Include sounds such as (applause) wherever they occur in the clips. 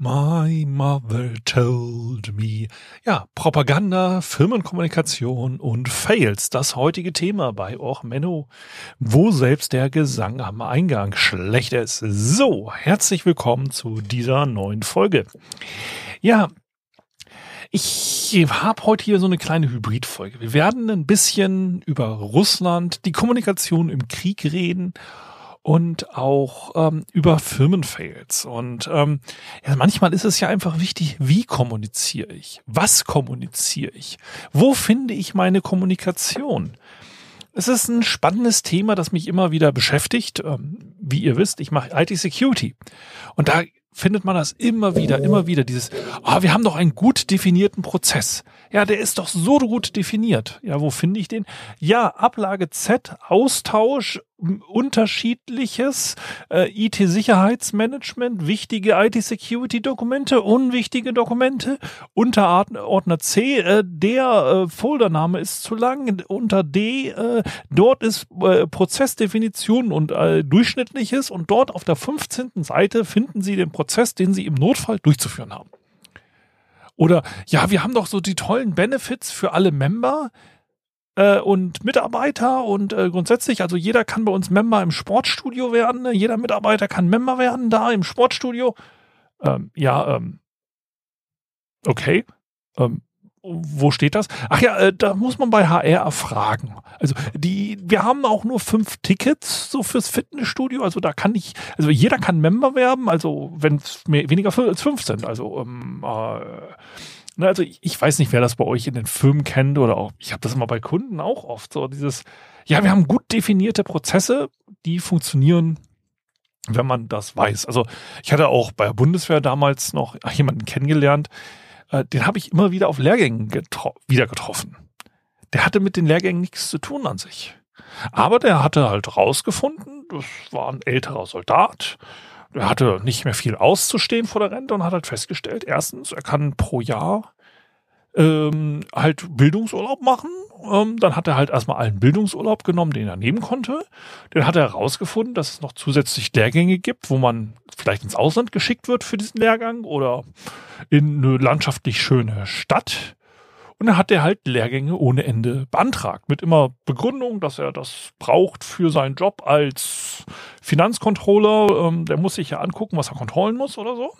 My mother told me. Ja, Propaganda, Firmenkommunikation und Fails. Das heutige Thema bei Och Menno, wo selbst der Gesang am Eingang schlecht ist. So, herzlich willkommen zu dieser neuen Folge. Ja, ich habe heute hier so eine kleine Hybridfolge. Wir werden ein bisschen über Russland, die Kommunikation im Krieg reden und auch ähm, über Firmenfails. Und ähm, ja, manchmal ist es ja einfach wichtig, wie kommuniziere ich? Was kommuniziere ich? Wo finde ich meine Kommunikation? Es ist ein spannendes Thema, das mich immer wieder beschäftigt. Ähm, wie ihr wisst, ich mache IT-Security. Und da findet man das immer wieder, immer wieder, dieses, oh, wir haben doch einen gut definierten Prozess. Ja, der ist doch so gut definiert. Ja, wo finde ich den? Ja, Ablage Z, Austausch, unterschiedliches äh, IT-Sicherheitsmanagement, wichtige IT-Security-Dokumente, unwichtige Dokumente, Unterordner C, äh, der äh, Foldername ist zu lang, unter D, äh, dort ist äh, Prozessdefinition und äh, durchschnittliches und dort auf der 15. Seite finden Sie den Prozess, den Sie im Notfall durchzuführen haben. Oder ja, wir haben doch so die tollen Benefits für alle Member äh, und Mitarbeiter und äh, grundsätzlich, also jeder kann bei uns Member im Sportstudio werden, ne? jeder Mitarbeiter kann Member werden da im Sportstudio. Ähm, ja, ähm, okay. Ähm, wo steht das? Ach ja, äh, da muss man bei HR erfragen. Also die, wir haben auch nur fünf Tickets so fürs Fitnessstudio. Also da kann ich, also jeder kann Member werben. Also wenn es weniger als fünf sind. Also ähm, äh, ne, also ich, ich, weiß nicht, wer das bei euch in den Firmen kennt oder auch. Ich habe das immer bei Kunden auch oft so dieses. Ja, wir haben gut definierte Prozesse, die funktionieren wenn man das weiß. Also ich hatte auch bei der Bundeswehr damals noch jemanden kennengelernt, äh, den habe ich immer wieder auf Lehrgängen getro wieder getroffen. Der hatte mit den Lehrgängen nichts zu tun an sich. Aber der hatte halt rausgefunden, das war ein älterer Soldat, der hatte nicht mehr viel auszustehen vor der Rente und hat halt festgestellt, erstens, er kann pro Jahr ähm, halt Bildungsurlaub machen. Ähm, dann hat er halt erstmal allen Bildungsurlaub genommen, den er nehmen konnte. Dann hat er herausgefunden, dass es noch zusätzlich Lehrgänge gibt, wo man vielleicht ins Ausland geschickt wird für diesen Lehrgang oder in eine landschaftlich schöne Stadt. Und dann hat er halt Lehrgänge ohne Ende beantragt. Mit immer Begründung, dass er das braucht für seinen Job als Finanzcontroller. Ähm, der muss sich ja angucken, was er kontrollen muss oder so.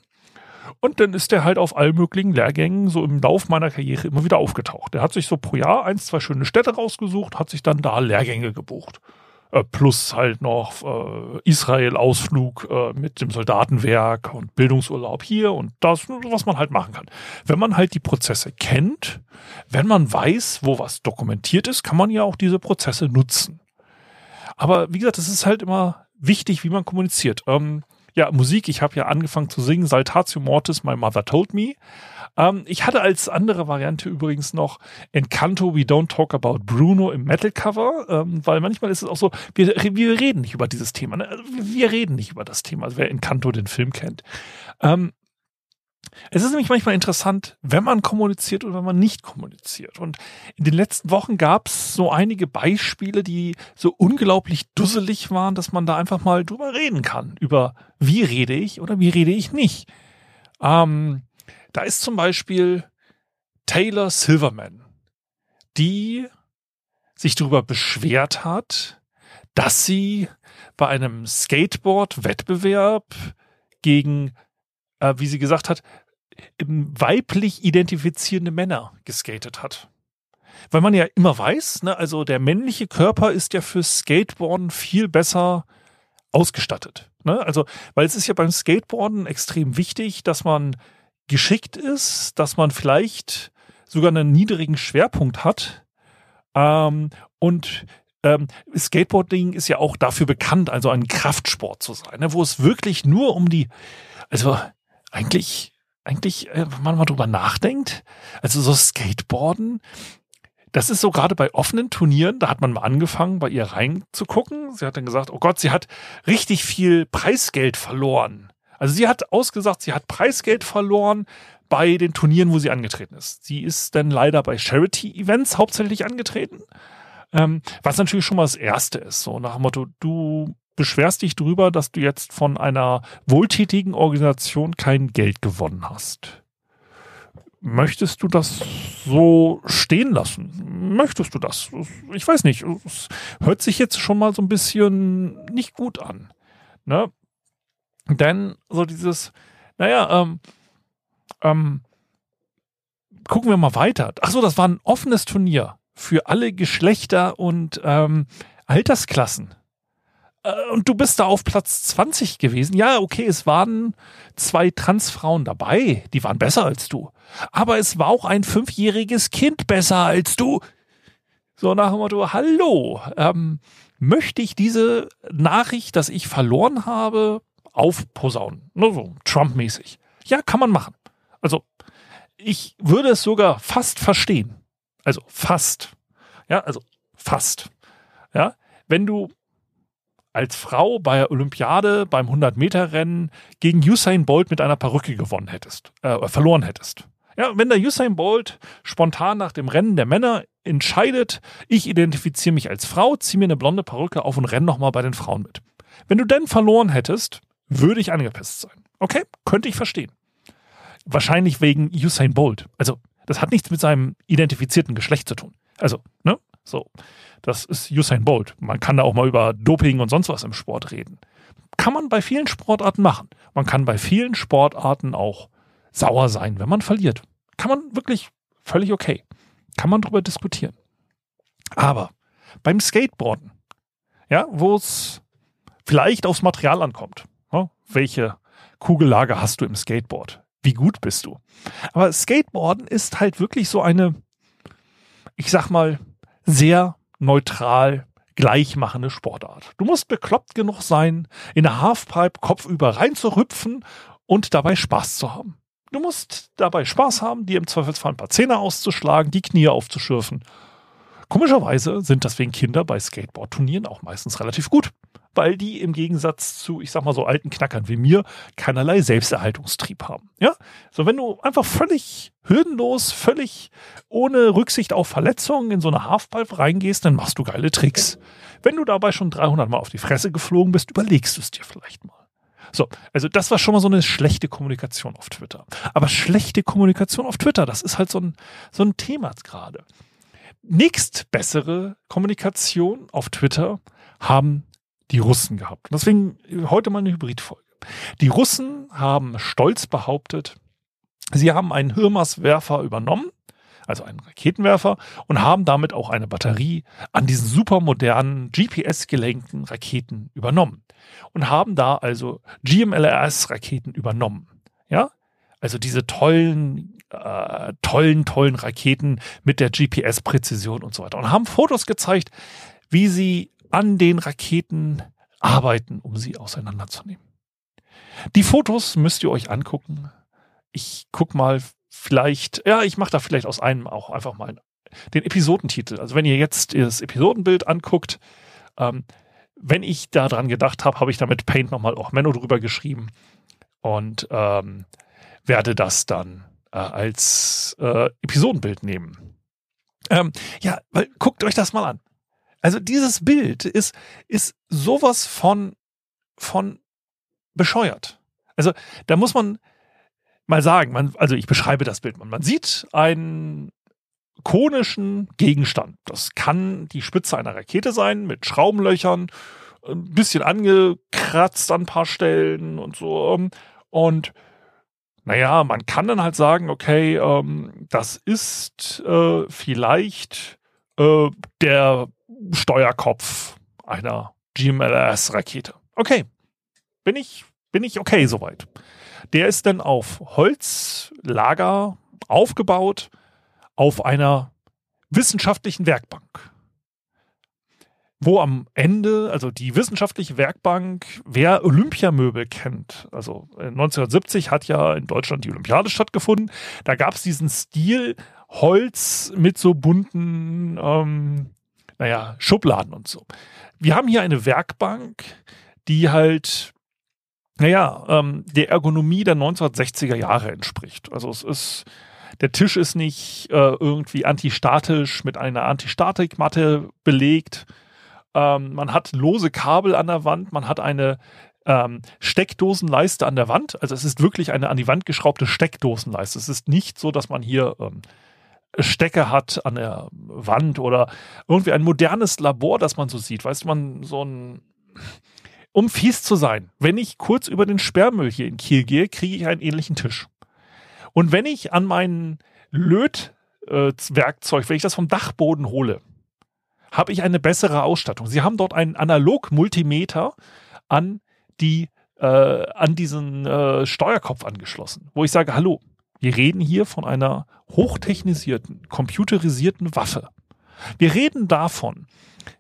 Und dann ist der halt auf allen möglichen Lehrgängen so im Lauf meiner Karriere immer wieder aufgetaucht. Der hat sich so pro Jahr eins, zwei schöne Städte rausgesucht, hat sich dann da Lehrgänge gebucht. Äh, plus halt noch äh, Israel-Ausflug äh, mit dem Soldatenwerk und Bildungsurlaub hier und das, was man halt machen kann. Wenn man halt die Prozesse kennt, wenn man weiß, wo was dokumentiert ist, kann man ja auch diese Prozesse nutzen. Aber wie gesagt, es ist halt immer wichtig, wie man kommuniziert. Ähm, ja, Musik, ich habe ja angefangen zu singen, Saltatio Mortis, My Mother Told Me. Ähm, ich hatte als andere Variante übrigens noch Encanto, We Don't Talk About Bruno im Metal-Cover, ähm, weil manchmal ist es auch so, wir, wir reden nicht über dieses Thema. Ne? Wir reden nicht über das Thema, also wer Encanto den Film kennt. Ähm, es ist nämlich manchmal interessant, wenn man kommuniziert oder wenn man nicht kommuniziert. Und in den letzten Wochen gab es so einige Beispiele, die so unglaublich dusselig waren, dass man da einfach mal drüber reden kann. Über wie rede ich oder wie rede ich nicht. Ähm, da ist zum Beispiel Taylor Silverman, die sich darüber beschwert hat, dass sie bei einem Skateboard-Wettbewerb gegen äh, wie sie gesagt hat, weiblich identifizierende Männer geskatet hat. Weil man ja immer weiß, ne, also der männliche Körper ist ja fürs Skateboarden viel besser ausgestattet. Ne? Also, weil es ist ja beim Skateboarden extrem wichtig, dass man geschickt ist, dass man vielleicht sogar einen niedrigen Schwerpunkt hat. Ähm, und ähm, Skateboarding ist ja auch dafür bekannt, also ein Kraftsport zu sein, ne? wo es wirklich nur um die, also eigentlich, eigentlich, äh, wenn man mal drüber nachdenkt, also so Skateboarden, das ist so gerade bei offenen Turnieren, da hat man mal angefangen, bei ihr reinzugucken. Sie hat dann gesagt, oh Gott, sie hat richtig viel Preisgeld verloren. Also sie hat ausgesagt, sie hat Preisgeld verloren bei den Turnieren, wo sie angetreten ist. Sie ist dann leider bei Charity-Events hauptsächlich angetreten. Ähm, was natürlich schon mal das Erste ist. So nach dem Motto, du beschwerst dich drüber, dass du jetzt von einer wohltätigen Organisation kein Geld gewonnen hast. Möchtest du das so stehen lassen? Möchtest du das? Ich weiß nicht. Es hört sich jetzt schon mal so ein bisschen nicht gut an. Ne? Denn so dieses, naja, ähm, ähm, gucken wir mal weiter. Achso, das war ein offenes Turnier für alle Geschlechter und ähm, Altersklassen. Äh, und du bist da auf Platz 20 gewesen. Ja, okay, es waren zwei Transfrauen dabei, die waren besser als du. Aber es war auch ein fünfjähriges Kind besser als du. So nach dem Motto, hallo, ähm, möchte ich diese Nachricht, dass ich verloren habe, aufposaunen. Nur so Trump-mäßig. Ja, kann man machen. Also, ich würde es sogar fast verstehen. Also fast. Ja, also fast. Ja, wenn du als Frau bei der Olympiade beim 100-Meter-Rennen gegen Usain Bolt mit einer Perücke gewonnen hättest, äh, verloren hättest. Ja, wenn der Usain Bolt spontan nach dem Rennen der Männer entscheidet, ich identifiziere mich als Frau, ziehe mir eine blonde Perücke auf und renne nochmal bei den Frauen mit. Wenn du denn verloren hättest, würde ich angepisst sein. Okay, könnte ich verstehen. Wahrscheinlich wegen Usain Bolt. Also, das hat nichts mit seinem identifizierten Geschlecht zu tun. Also, ne? So. Das ist Usain Bolt. Man kann da auch mal über Doping und sonst was im Sport reden. Kann man bei vielen Sportarten machen. Man kann bei vielen Sportarten auch sauer sein, wenn man verliert. Kann man wirklich völlig okay. Kann man darüber diskutieren. Aber beim Skateboarden, ja, wo es vielleicht aufs Material ankommt, ja, welche Kugellage hast du im Skateboard? Wie gut bist du? Aber Skateboarden ist halt wirklich so eine, ich sag mal, sehr neutral gleichmachende Sportart. Du musst bekloppt genug sein, in eine Halfpipe kopfüber reinzuhüpfen und dabei Spaß zu haben. Du musst dabei Spaß haben, dir im Zweifelsfall ein paar Zähne auszuschlagen, die Knie aufzuschürfen. Komischerweise sind deswegen Kinder bei Skateboard-Turnieren auch meistens relativ gut, weil die im Gegensatz zu, ich sag mal so alten Knackern wie mir, keinerlei Selbsterhaltungstrieb haben. Ja, so wenn du einfach völlig hürdenlos, völlig ohne Rücksicht auf Verletzungen in so eine Halfpipe reingehst, dann machst du geile Tricks. Wenn du dabei schon 300 Mal auf die Fresse geflogen bist, überlegst du es dir vielleicht mal. So, also das war schon mal so eine schlechte Kommunikation auf Twitter. Aber schlechte Kommunikation auf Twitter, das ist halt so ein, so ein Thema gerade. Nächst bessere Kommunikation auf Twitter haben die Russen gehabt. Und deswegen heute mal eine Hybridfolge. Die Russen haben stolz behauptet, sie haben einen Hirmas-Werfer übernommen, also einen Raketenwerfer, und haben damit auch eine Batterie an diesen supermodernen GPS-gelenkten Raketen übernommen und haben da also GMLRS-Raketen übernommen. Ja, also diese tollen, äh, tollen, tollen Raketen mit der GPS-Präzision und so weiter. Und haben Fotos gezeigt, wie sie an den Raketen arbeiten, um sie auseinanderzunehmen. Die Fotos müsst ihr euch angucken. Ich guck mal vielleicht, ja, ich mache da vielleicht aus einem auch einfach mal den Episodentitel. Also wenn ihr jetzt das Episodenbild anguckt, ähm, wenn ich daran gedacht habe, habe ich damit Paint nochmal auch Menno drüber geschrieben und ähm, werde das dann äh, als äh, Episodenbild nehmen. Ähm, ja, weil guckt euch das mal an. Also dieses Bild ist, ist sowas von, von bescheuert. Also da muss man mal sagen, man, also ich beschreibe das Bild. Man, man sieht einen konischen Gegenstand. Das kann die Spitze einer Rakete sein mit Schraubenlöchern, ein bisschen angekratzt an ein paar Stellen und so. Und naja, man kann dann halt sagen, okay, ähm, das ist äh, vielleicht äh, der Steuerkopf einer GMLS-Rakete. Okay, bin ich, bin ich okay soweit. Der ist dann auf Holzlager aufgebaut auf einer wissenschaftlichen Werkbank. Wo am Ende, also die wissenschaftliche Werkbank, wer Olympiamöbel kennt, also 1970 hat ja in Deutschland die Olympiade stattgefunden, da gab es diesen Stil Holz mit so bunten, ähm, naja, Schubladen und so. Wir haben hier eine Werkbank, die halt naja, ähm, der Ergonomie der 1960er Jahre entspricht. Also es ist, der Tisch ist nicht äh, irgendwie antistatisch mit einer Antistatikmatte belegt. Ähm, man hat lose Kabel an der Wand, man hat eine ähm, Steckdosenleiste an der Wand. Also es ist wirklich eine an die Wand geschraubte Steckdosenleiste. Es ist nicht so, dass man hier ähm, Stecke hat an der Wand oder irgendwie ein modernes Labor, das man so sieht. Weißt du, man so ein um fies zu sein, wenn ich kurz über den Sperrmüll hier in Kiel gehe, kriege ich einen ähnlichen Tisch. Und wenn ich an mein Lötwerkzeug, wenn ich das vom Dachboden hole, habe ich eine bessere Ausstattung. Sie haben dort einen Analog-Multimeter an die äh, an diesen äh, Steuerkopf angeschlossen, wo ich sage, hallo, wir reden hier von einer hochtechnisierten, computerisierten Waffe. Wir reden davon,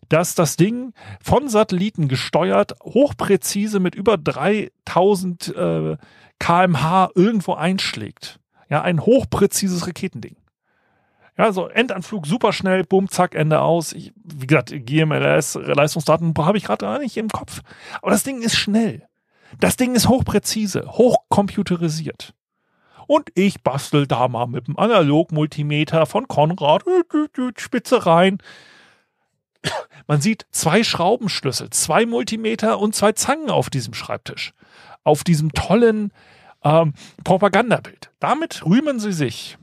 dass das Ding von Satelliten gesteuert, hochpräzise mit über 3000 äh, kmh irgendwo einschlägt. Ja, ein hochpräzises Raketending. Ja, so Endanflug super schnell, bumm, zack, Ende aus. Ich, wie gesagt, GMLS, Leistungsdaten habe ich gerade gar nicht im Kopf. Aber das Ding ist schnell. Das Ding ist hochpräzise, hochcomputerisiert. Und ich bastel da mal mit dem Analog-Multimeter von Konrad, Spitze rein. Man sieht zwei Schraubenschlüssel, zwei Multimeter und zwei Zangen auf diesem Schreibtisch. Auf diesem tollen ähm, Propagandabild. Damit rühmen sie sich,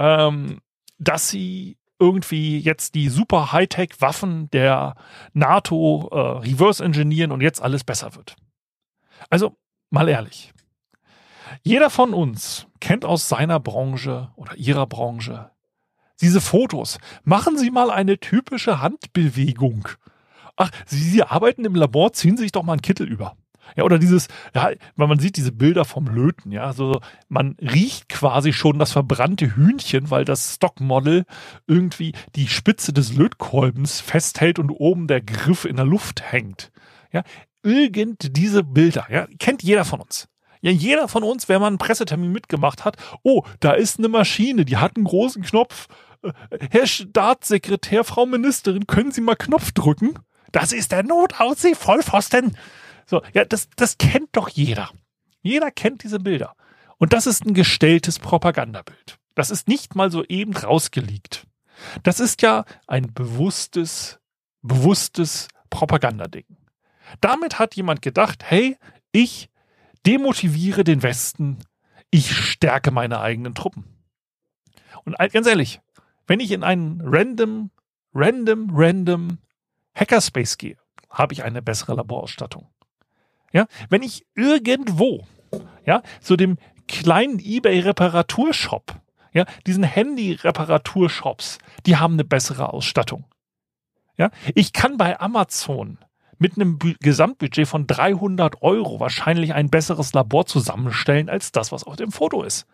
ähm, dass sie irgendwie jetzt die super Hightech-Waffen der NATO äh, reverse engineeren und jetzt alles besser wird. Also, mal ehrlich. Jeder von uns kennt aus seiner Branche oder ihrer Branche diese Fotos. Machen Sie mal eine typische Handbewegung. Ach, Sie, Sie arbeiten im Labor, ziehen Sie sich doch mal einen Kittel über. Ja, oder dieses, ja, weil man sieht diese Bilder vom Löten, ja, also man riecht quasi schon das verbrannte Hühnchen, weil das Stockmodel irgendwie die Spitze des Lötkolbens festhält und oben der Griff in der Luft hängt. Ja, irgend diese Bilder, ja, kennt jeder von uns. Ja, jeder von uns, wenn man einen Pressetermin mitgemacht hat, oh, da ist eine Maschine, die hat einen großen Knopf, Herr Staatssekretär, Frau Ministerin, können Sie mal Knopf drücken? Das ist der Notaussie Vollpfosten. So, ja, das, das kennt doch jeder. Jeder kennt diese Bilder. Und das ist ein gestelltes Propagandabild. Das ist nicht mal so eben rausgeleakt. Das ist ja ein bewusstes, bewusstes Propagandading. Damit hat jemand gedacht, hey, ich demotiviere den Westen, ich stärke meine eigenen Truppen. Und ganz ehrlich, wenn ich in einen random, random, random Hackerspace gehe, habe ich eine bessere Laborausstattung. Ja, wenn ich irgendwo, ja, zu dem kleinen eBay-Reparaturshop, ja, diesen Handy-Reparaturshops, die haben eine bessere Ausstattung. Ja, ich kann bei Amazon mit einem Gesamtbudget von 300 Euro wahrscheinlich ein besseres Labor zusammenstellen als das, was auf dem Foto ist.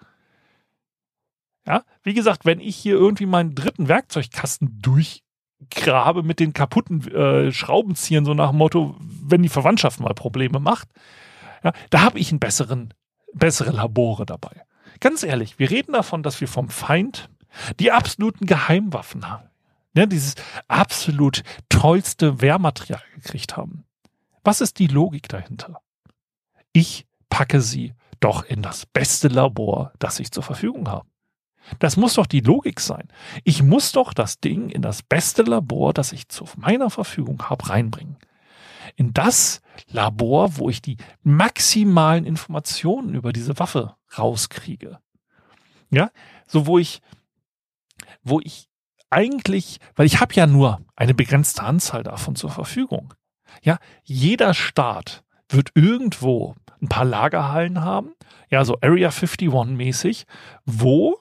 Ja, wie gesagt, wenn ich hier irgendwie meinen dritten Werkzeugkasten durchgrabe mit den kaputten äh, Schraubenziehern, so nach dem Motto, wenn die Verwandtschaft mal Probleme macht, ja, da habe ich einen besseren, bessere Labore dabei. Ganz ehrlich, wir reden davon, dass wir vom Feind die absoluten Geheimwaffen haben. Ja, dieses absolut tollste Wehrmaterial gekriegt haben. Was ist die Logik dahinter? Ich packe sie doch in das beste Labor, das ich zur Verfügung habe. Das muss doch die Logik sein. Ich muss doch das Ding in das beste Labor, das ich zu meiner Verfügung habe, reinbringen. In das Labor, wo ich die maximalen Informationen über diese Waffe rauskriege. Ja, so wo ich, wo ich eigentlich, weil ich habe ja nur eine begrenzte Anzahl davon zur Verfügung. Ja, jeder Staat wird irgendwo ein paar Lagerhallen haben, ja, so Area 51 mäßig, wo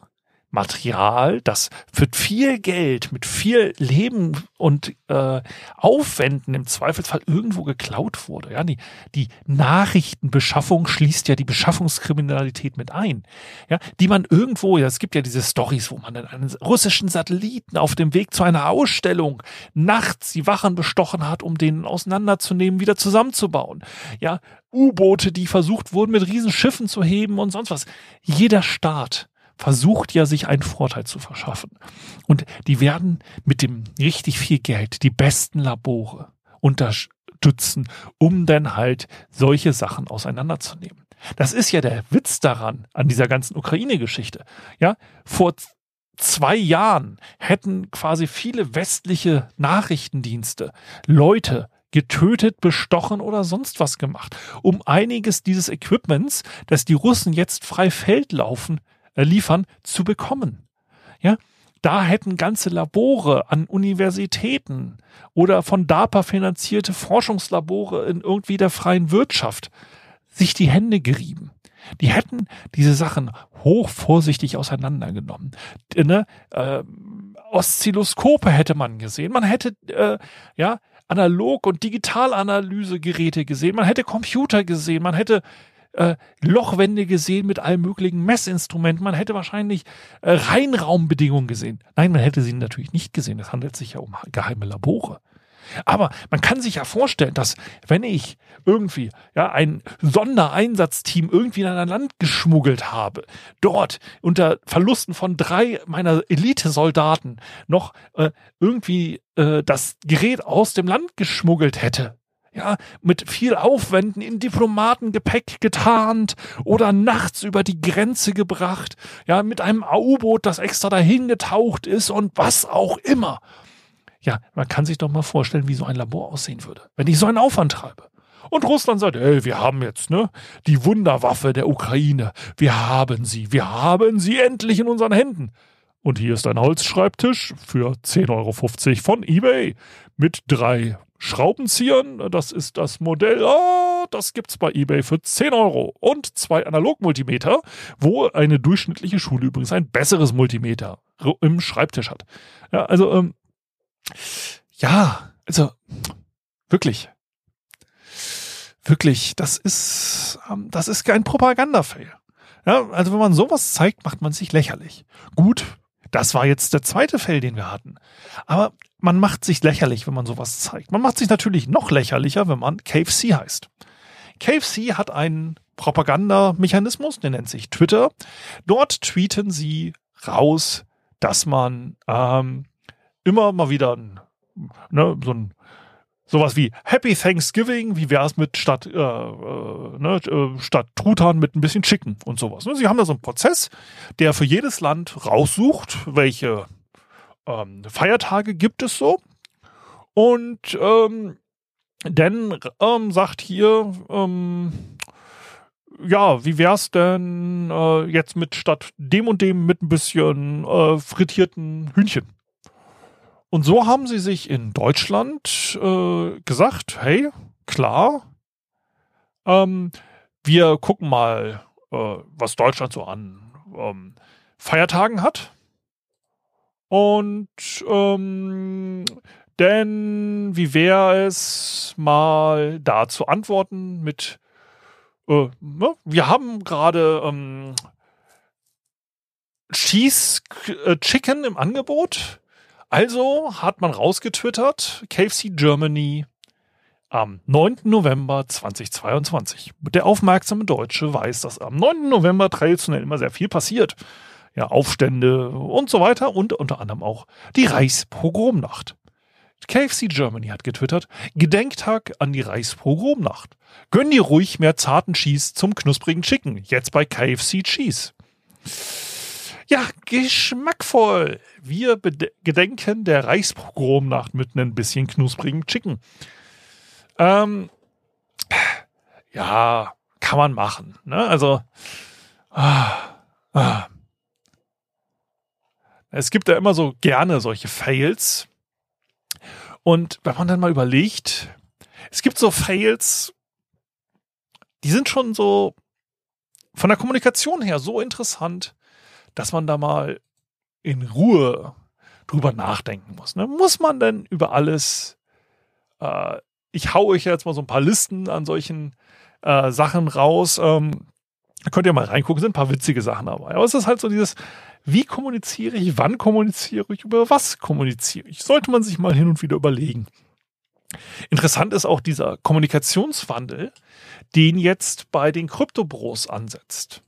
Material, das für viel Geld, mit viel Leben und äh, Aufwänden im Zweifelsfall irgendwo geklaut wurde. Ja, die, die Nachrichtenbeschaffung schließt ja die Beschaffungskriminalität mit ein. Ja, die man irgendwo, ja, es gibt ja diese Stories, wo man einen russischen Satelliten auf dem Weg zu einer Ausstellung nachts die Wachen bestochen hat, um den auseinanderzunehmen, wieder zusammenzubauen. Ja, U-Boote, die versucht wurden, mit Riesenschiffen zu heben und sonst was. Jeder Staat versucht ja, sich einen Vorteil zu verschaffen. Und die werden mit dem richtig viel Geld die besten Labore unter stützen, um dann halt solche Sachen auseinanderzunehmen. Das ist ja der Witz daran, an dieser ganzen Ukraine-Geschichte. Ja, vor zwei Jahren hätten quasi viele westliche Nachrichtendienste Leute getötet, bestochen oder sonst was gemacht, um einiges dieses Equipments, das die Russen jetzt frei Feld laufen, äh, liefern, zu bekommen. Ja, da hätten ganze Labore an Universitäten oder von DARPA finanzierte Forschungslabore in irgendwie der freien Wirtschaft sich die Hände gerieben. Die hätten diese Sachen hoch vorsichtig auseinandergenommen. Ne? Äh, Oszilloskope hätte man gesehen. Man hätte äh, ja Analog- und Digitalanalysegeräte gesehen. Man hätte Computer gesehen. Man hätte äh, Lochwände gesehen mit allen möglichen Messinstrumenten. Man hätte wahrscheinlich äh, Reinraumbedingungen gesehen. Nein, man hätte sie natürlich nicht gesehen. Es handelt sich ja um geheime Labore. Aber man kann sich ja vorstellen, dass wenn ich irgendwie ja ein Sondereinsatzteam irgendwie in ein Land geschmuggelt habe, dort unter Verlusten von drei meiner Elitesoldaten noch äh, irgendwie äh, das Gerät aus dem Land geschmuggelt hätte, ja, mit viel Aufwänden in Diplomatengepäck getarnt oder nachts über die Grenze gebracht, ja, mit einem U-Boot, das extra dahin getaucht ist und was auch immer. Ja, man kann sich doch mal vorstellen, wie so ein Labor aussehen würde, wenn ich so einen Aufwand treibe. Und Russland sagt, ey, wir haben jetzt, ne, die Wunderwaffe der Ukraine. Wir haben sie. Wir haben sie endlich in unseren Händen. Und hier ist ein Holzschreibtisch für 10,50 Euro von eBay mit drei Schraubenziehern. Das ist das Modell. Oh, das gibt's bei eBay für 10 Euro. Und zwei Analogmultimeter, wo eine durchschnittliche Schule übrigens ein besseres Multimeter im Schreibtisch hat. Ja, also, ähm, ja, also wirklich. Wirklich, das ist, ähm, das ist kein Propagandafail. Ja, also wenn man sowas zeigt, macht man sich lächerlich. Gut, das war jetzt der zweite Fail, den wir hatten. Aber man macht sich lächerlich, wenn man sowas zeigt. Man macht sich natürlich noch lächerlicher, wenn man KFC heißt. KFC hat einen Propagandamechanismus, der nennt sich Twitter. Dort tweeten sie raus, dass man ähm, immer mal wieder ein, ne, so ein sowas wie Happy Thanksgiving, wie wäre es mit statt, äh, äh, ne, äh, statt Truthahn mit ein bisschen Chicken und sowas. Ne? Sie haben da so einen Prozess, der für jedes Land raussucht, welche ähm, Feiertage gibt es so. Und ähm, dann ähm, sagt hier, ähm, ja, wie wär's denn äh, jetzt mit statt dem und dem mit ein bisschen äh, frittierten Hühnchen? Und so haben sie sich in Deutschland äh, gesagt, hey, klar, ähm, wir gucken mal, äh, was Deutschland so an ähm, Feiertagen hat. Und ähm, denn wie wäre es mal da zu antworten mit, äh, ne? wir haben gerade ähm, Cheese äh, Chicken im Angebot also hat man rausgetwittert, KFC Germany am 9. November 2022. Der aufmerksame Deutsche weiß, dass am 9. November traditionell immer sehr viel passiert. Ja, Aufstände und so weiter und unter anderem auch die Reichspogromnacht. KFC Germany hat getwittert, Gedenktag an die Reichspogromnacht. Gönn dir ruhig mehr zarten Cheese zum knusprigen Chicken. Jetzt bei KFC Cheese. Ja, geschmackvoll. Wir gedenken der Reichspogromnacht mit ein bisschen knusprigen Chicken. Ähm, ja, kann man machen. Ne? Also, ah, ah. es gibt ja immer so gerne solche Fails. Und wenn man dann mal überlegt, es gibt so Fails, die sind schon so von der Kommunikation her so interessant, dass man da mal in Ruhe drüber nachdenken muss. Ne? Muss man denn über alles, äh, ich hau euch jetzt mal so ein paar Listen an solchen äh, Sachen raus. Ähm, könnt ihr mal reingucken, sind ein paar witzige Sachen dabei. Aber es ist halt so dieses, wie kommuniziere ich, wann kommuniziere ich, über was kommuniziere ich? Sollte man sich mal hin und wieder überlegen. Interessant ist auch dieser Kommunikationswandel, den jetzt bei den Kryptobros ansetzt.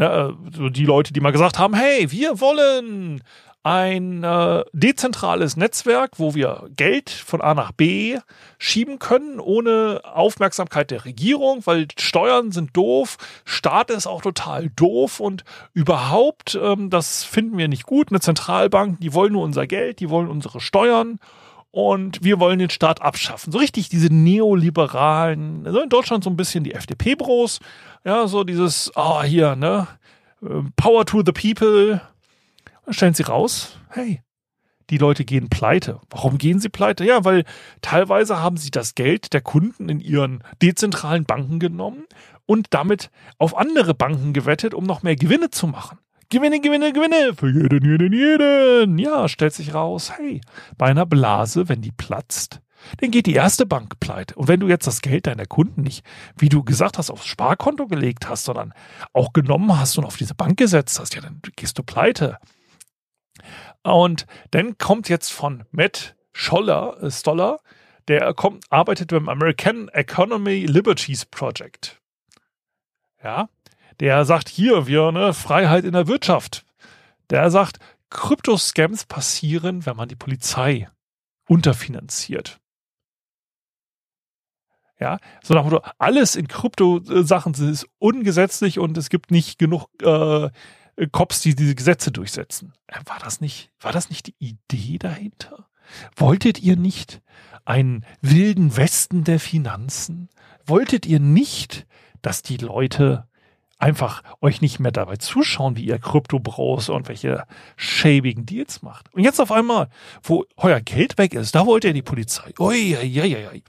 Ne, äh, die Leute, die mal gesagt haben, hey, wir wollen ein äh, dezentrales Netzwerk, wo wir Geld von A nach B schieben können, ohne Aufmerksamkeit der Regierung, weil Steuern sind doof, Staat ist auch total doof und überhaupt, ähm, das finden wir nicht gut. Eine Zentralbank, die wollen nur unser Geld, die wollen unsere Steuern und wir wollen den Staat abschaffen. So richtig diese neoliberalen, also in Deutschland so ein bisschen die FDP-Bros, ja, so dieses, ah, oh, hier, ne, ähm, Power to the people, dann stellen sie raus, hey, die Leute gehen pleite. Warum gehen sie pleite? Ja, weil teilweise haben sie das Geld der Kunden in ihren dezentralen Banken genommen und damit auf andere Banken gewettet, um noch mehr Gewinne zu machen. Gewinne, Gewinne, Gewinne für jeden, jeden, jeden. Ja, stellt sich raus, hey, bei einer Blase, wenn die platzt, dann geht die erste Bank pleite. Und wenn du jetzt das Geld deiner Kunden nicht, wie du gesagt hast, aufs Sparkonto gelegt hast, sondern auch genommen hast und auf diese Bank gesetzt hast, ja, dann gehst du pleite. Und dann kommt jetzt von Matt Scholler, äh, Stoller, der kommt, arbeitet beim American Economy Liberties Project. Ja, der sagt hier, wir, ne, Freiheit in der Wirtschaft. Der sagt, Kryptoscams passieren, wenn man die Polizei unterfinanziert. Ja, so nach dem Motto, alles in Krypto-Sachen ist ungesetzlich und es gibt nicht genug äh, Cops, die diese Gesetze durchsetzen. Äh, war das nicht, war das nicht die Idee dahinter? Wolltet ihr nicht einen wilden Westen der Finanzen? Wolltet ihr nicht, dass die Leute einfach euch nicht mehr dabei zuschauen, wie ihr Krypto-Bros und welche schäbigen Deals macht? Und jetzt auf einmal, wo euer Geld weg ist, da wollt ihr die Polizei. Ui, ui, ui, ui.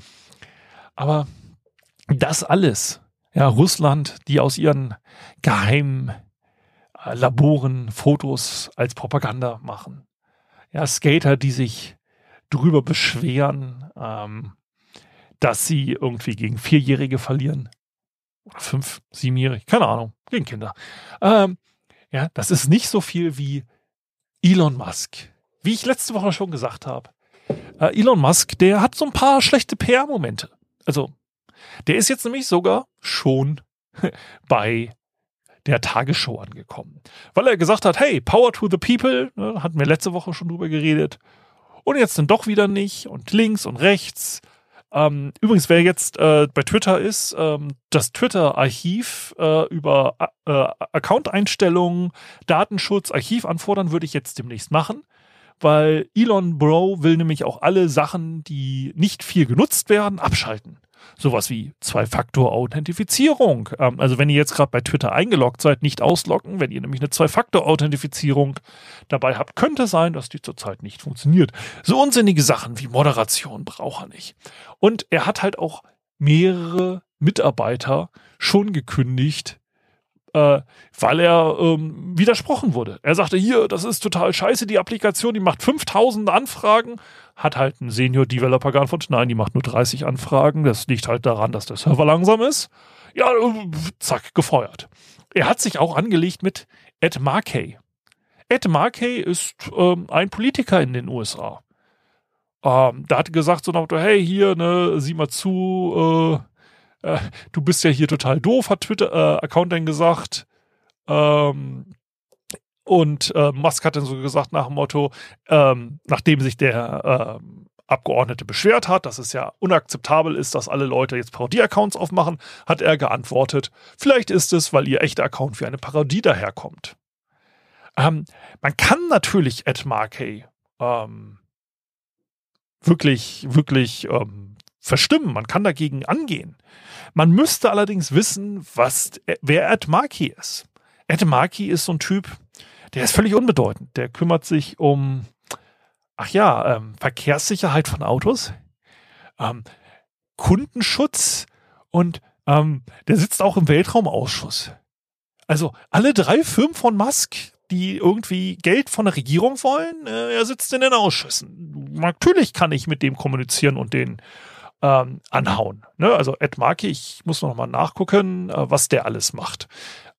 Aber das alles, ja, Russland, die aus ihren geheimen äh, Laboren Fotos als Propaganda machen. Ja, Skater, die sich drüber beschweren, ähm, dass sie irgendwie gegen Vierjährige verlieren. Oder fünf, siebenjährige, keine Ahnung, gegen Kinder. Ähm, ja, das ist nicht so viel wie Elon Musk. Wie ich letzte Woche schon gesagt habe. Äh, Elon Musk, der hat so ein paar schlechte PR-Momente. Also, der ist jetzt nämlich sogar schon (laughs) bei der Tagesshow angekommen. Weil er gesagt hat, hey, Power to the People, ne, hatten wir letzte Woche schon drüber geredet. Und jetzt dann doch wieder nicht und links und rechts. Ähm, übrigens, wer jetzt äh, bei Twitter ist, ähm, das Twitter-Archiv äh, über äh, Account-Einstellungen, Datenschutz, Archiv anfordern, würde ich jetzt demnächst machen weil Elon Bro will nämlich auch alle Sachen, die nicht viel genutzt werden, abschalten. Sowas wie Zwei-Faktor-Authentifizierung. Ähm, also wenn ihr jetzt gerade bei Twitter eingeloggt seid, nicht ausloggen. Wenn ihr nämlich eine Zwei-Faktor-Authentifizierung dabei habt, könnte sein, dass die zurzeit nicht funktioniert. So unsinnige Sachen wie Moderation braucht er nicht. Und er hat halt auch mehrere Mitarbeiter schon gekündigt, äh, weil er ähm, widersprochen wurde. Er sagte, hier, das ist total scheiße, die Applikation, die macht 5000 Anfragen, hat halt ein Senior-Developer geantwortet, nein, die macht nur 30 Anfragen, das liegt halt daran, dass der Server langsam ist. Ja, äh, zack, gefeuert. Er hat sich auch angelegt mit Ed Markey. Ed Markey ist ähm, ein Politiker in den USA. Ähm, da hat gesagt so nach hey, hier, ne, sieh mal zu, äh, äh, du bist ja hier total doof, hat Twitter-Account äh, dann gesagt. Ähm, und äh, Musk hat dann so gesagt nach dem Motto, ähm, nachdem sich der ähm, Abgeordnete beschwert hat, dass es ja unakzeptabel ist, dass alle Leute jetzt Parodie-Accounts aufmachen, hat er geantwortet, vielleicht ist es, weil ihr echter Account wie eine Parodie daherkommt. Ähm, man kann natürlich Ed Markey ähm, wirklich, wirklich ähm, verstimmen, man kann dagegen angehen. Man müsste allerdings wissen, was, wer Ed Markey ist. Ed Markey ist so ein Typ, der ist völlig unbedeutend. Der kümmert sich um, ach ja, ähm, Verkehrssicherheit von Autos, ähm, Kundenschutz und ähm, der sitzt auch im Weltraumausschuss. Also alle drei Firmen von Musk, die irgendwie Geld von der Regierung wollen, äh, er sitzt in den Ausschüssen. Natürlich kann ich mit dem kommunizieren und den ähm, anhauen. Ne? Also Ed Markey, ich muss noch mal nachgucken, äh, was der alles macht.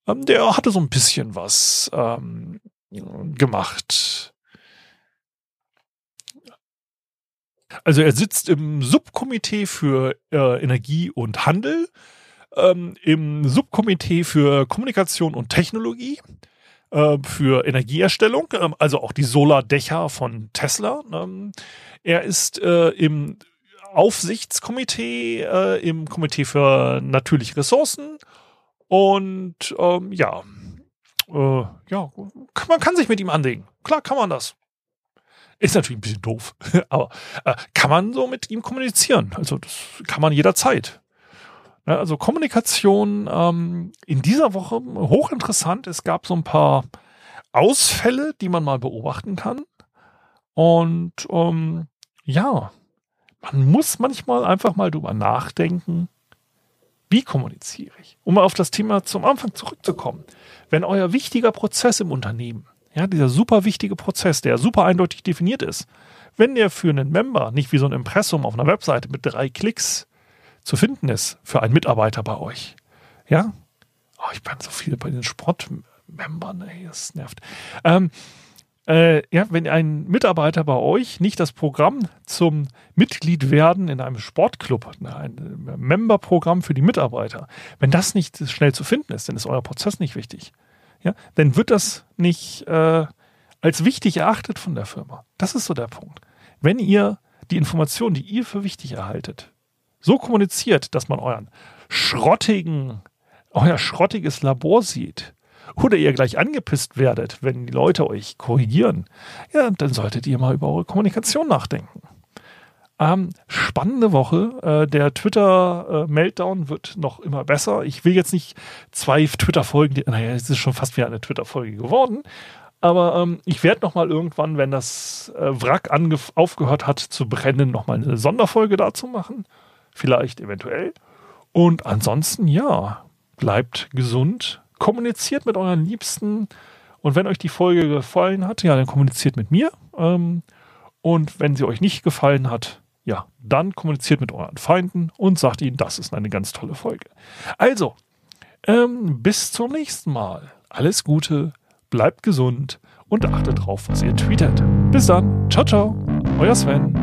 Ähm, der hatte so ein bisschen was ähm, gemacht. Also er sitzt im Subkomitee für äh, Energie und Handel, ähm, im Subkomitee für Kommunikation und Technologie, äh, für Energieerstellung, äh, also auch die Solardächer von Tesla. Ähm, er ist äh, im Aufsichtskomitee, äh, im Komitee für natürliche Ressourcen und ähm, ja, äh, ja, man kann sich mit ihm anlegen. Klar kann man das. Ist natürlich ein bisschen doof, (laughs) aber äh, kann man so mit ihm kommunizieren. Also das kann man jederzeit. Ja, also Kommunikation ähm, in dieser Woche hochinteressant. Es gab so ein paar Ausfälle, die man mal beobachten kann. Und ähm, ja, man muss manchmal einfach mal drüber nachdenken, wie kommuniziere ich? Um mal auf das Thema zum Anfang zurückzukommen. Wenn euer wichtiger Prozess im Unternehmen, ja, dieser super wichtige Prozess, der super eindeutig definiert ist, wenn der für einen Member nicht wie so ein Impressum auf einer Webseite mit drei Klicks zu finden ist für einen Mitarbeiter bei euch, ja, oh, ich bin so viel bei den Sportmembern, ey, das nervt. Ähm, äh, ja, wenn ein Mitarbeiter bei euch nicht das Programm zum Mitglied werden in einem Sportclub, ein Memberprogramm für die Mitarbeiter, wenn das nicht schnell zu finden ist, dann ist euer Prozess nicht wichtig. Ja, dann wird das nicht äh, als wichtig erachtet von der Firma. Das ist so der Punkt. Wenn ihr die Informationen, die ihr für wichtig erhaltet, so kommuniziert, dass man euren schrottigen, euer schrottiges Labor sieht, oder ihr gleich angepisst werdet, wenn die Leute euch korrigieren, ja, dann solltet ihr mal über eure Kommunikation nachdenken. Ähm, spannende Woche. Äh, der Twitter-Meltdown äh, wird noch immer besser. Ich will jetzt nicht zwei Twitter-Folgen, naja, es ist schon fast wieder eine Twitter-Folge geworden. Aber ähm, ich werde noch mal irgendwann, wenn das äh, Wrack aufgehört hat zu brennen, noch mal eine Sonderfolge dazu machen. Vielleicht eventuell. Und ansonsten, ja, bleibt gesund, kommuniziert mit euren Liebsten. Und wenn euch die Folge gefallen hat, ja, dann kommuniziert mit mir. Ähm, und wenn sie euch nicht gefallen hat, ja, dann kommuniziert mit euren Feinden und sagt ihnen, das ist eine ganz tolle Folge. Also, ähm, bis zum nächsten Mal. Alles Gute, bleibt gesund und achtet drauf, was ihr tweetet. Bis dann. Ciao, ciao. Euer Sven.